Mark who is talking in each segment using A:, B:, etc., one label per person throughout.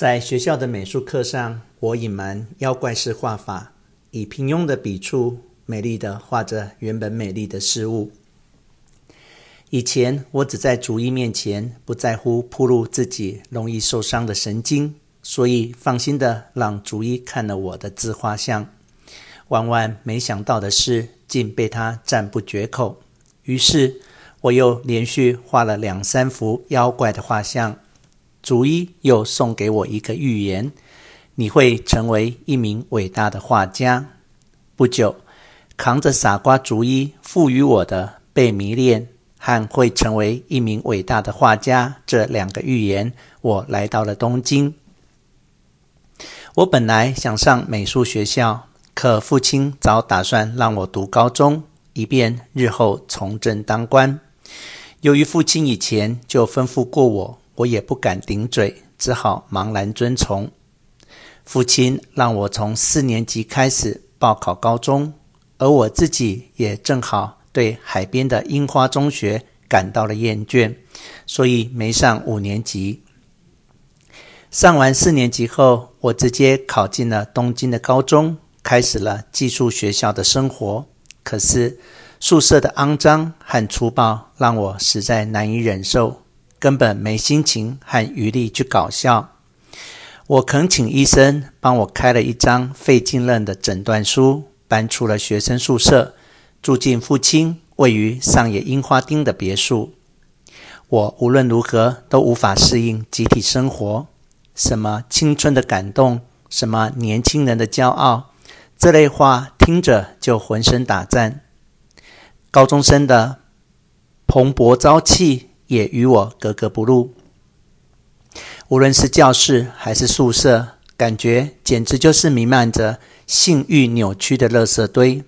A: 在学校的美术课上，我隐瞒妖怪式画法，以平庸的笔触，美丽地画着原本美丽的事物。以前我只在主一面前不在乎暴露自己容易受伤的神经，所以放心地让主一看了我的自画像。万万没想到的是，竟被他赞不绝口。于是我又连续画了两三幅妖怪的画像。主一又送给我一个预言：你会成为一名伟大的画家。不久，扛着傻瓜主一赋予我的被迷恋。和会成为一名伟大的画家这两个预言，我来到了东京。我本来想上美术学校，可父亲早打算让我读高中，以便日后从政当官。由于父亲以前就吩咐过我，我也不敢顶嘴，只好茫然遵从。父亲让我从四年级开始报考高中，而我自己也正好。对海边的樱花中学感到了厌倦，所以没上五年级。上完四年级后，我直接考进了东京的高中，开始了寄宿学校的生活。可是宿舍的肮脏和粗暴让我实在难以忍受，根本没心情和余力去搞笑。我恳请医生帮我开了一张肺浸润的诊断书，搬出了学生宿舍。住进父亲位于上野樱花町的别墅，我无论如何都无法适应集体生活。什么青春的感动，什么年轻人的骄傲，这类话听着就浑身打颤。高中生的蓬勃朝气也与我格格不入。无论是教室还是宿舍，感觉简直就是弥漫着性欲扭曲的垃圾堆。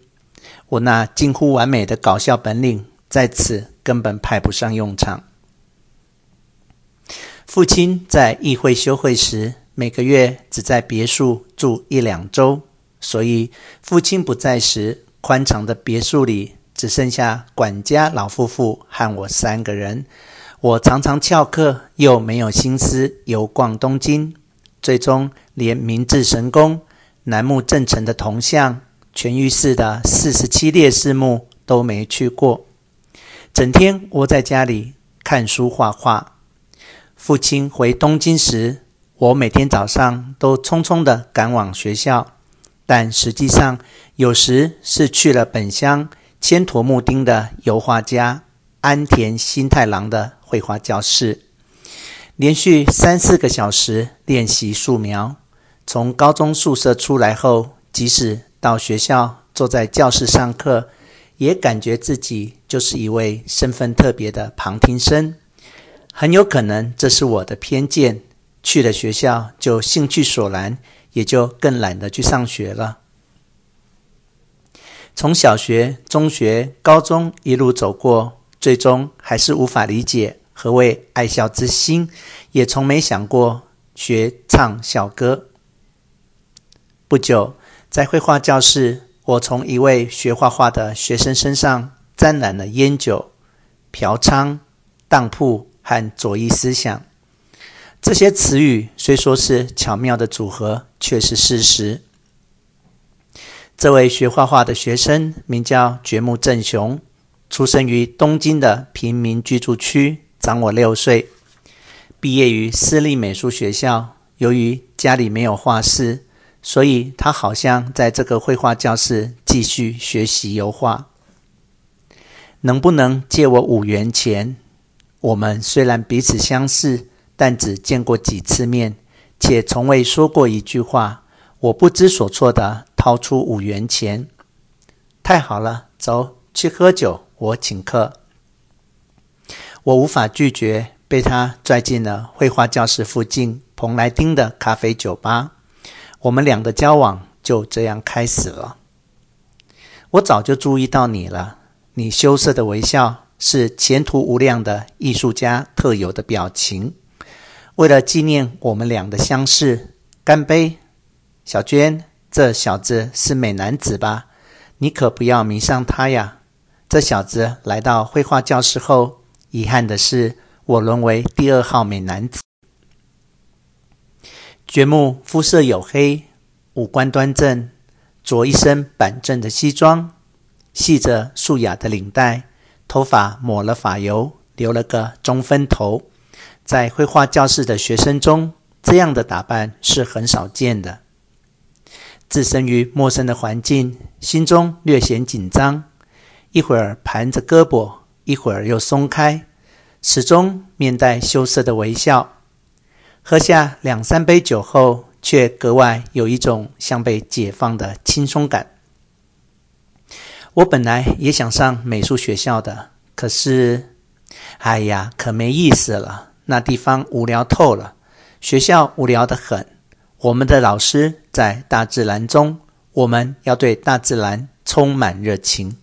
A: 我那近乎完美的搞笑本领在此根本派不上用场。父亲在议会休会时，每个月只在别墅住一两周，所以父亲不在时，宽敞的别墅里只剩下管家老夫妇和我三个人。我常常翘课，又没有心思游逛东京，最终连明治神宫、楠木正成的铜像。全玉寺的四十七烈士墓都没去过，整天窝在家里看书画画。父亲回东京时，我每天早上都匆匆地赶往学校，但实际上有时是去了本乡千驮木町的油画家安田新太郎的绘画教室，连续三四个小时练习素描。从高中宿舍出来后，即使到学校坐在教室上课，也感觉自己就是一位身份特别的旁听生。很有可能这是我的偏见。去了学校就兴趣索然，也就更懒得去上学了。从小学、中学、高中一路走过，最终还是无法理解何谓爱笑之心，也从没想过学唱小歌。不久。在绘画教室，我从一位学画画的学生身上沾染了烟酒、嫖娼、当铺和左翼思想。这些词语虽说是巧妙的组合，却是事实。这位学画画的学生名叫堀木正雄，出生于东京的平民居住区，长我六岁。毕业于私立美术学校，由于家里没有画室。所以他好像在这个绘画教室继续学习油画。能不能借我五元钱？我们虽然彼此相识，但只见过几次面，且从未说过一句话。我不知所措地掏出五元钱。太好了，走去喝酒，我请客。我无法拒绝，被他拽进了绘画教室附近蓬莱丁的咖啡酒吧。我们俩的交往就这样开始了。我早就注意到你了，你羞涩的微笑是前途无量的艺术家特有的表情。为了纪念我们俩的相识，干杯，小娟，这小子是美男子吧？你可不要迷上他呀。这小子来到绘画教室后，遗憾的是，我沦为第二号美男子。觉木肤色黝黑，五官端正，着一身板正的西装，系着素雅的领带，头发抹了发油，留了个中分头。在绘画教室的学生中，这样的打扮是很少见的。置身于陌生的环境，心中略显紧张，一会儿盘着胳膊，一会儿又松开，始终面带羞涩的微笑。喝下两三杯酒后，却格外有一种像被解放的轻松感。我本来也想上美术学校的，可是，哎呀，可没意思了。那地方无聊透了，学校无聊得很。我们的老师在大自然中，我们要对大自然充满热情。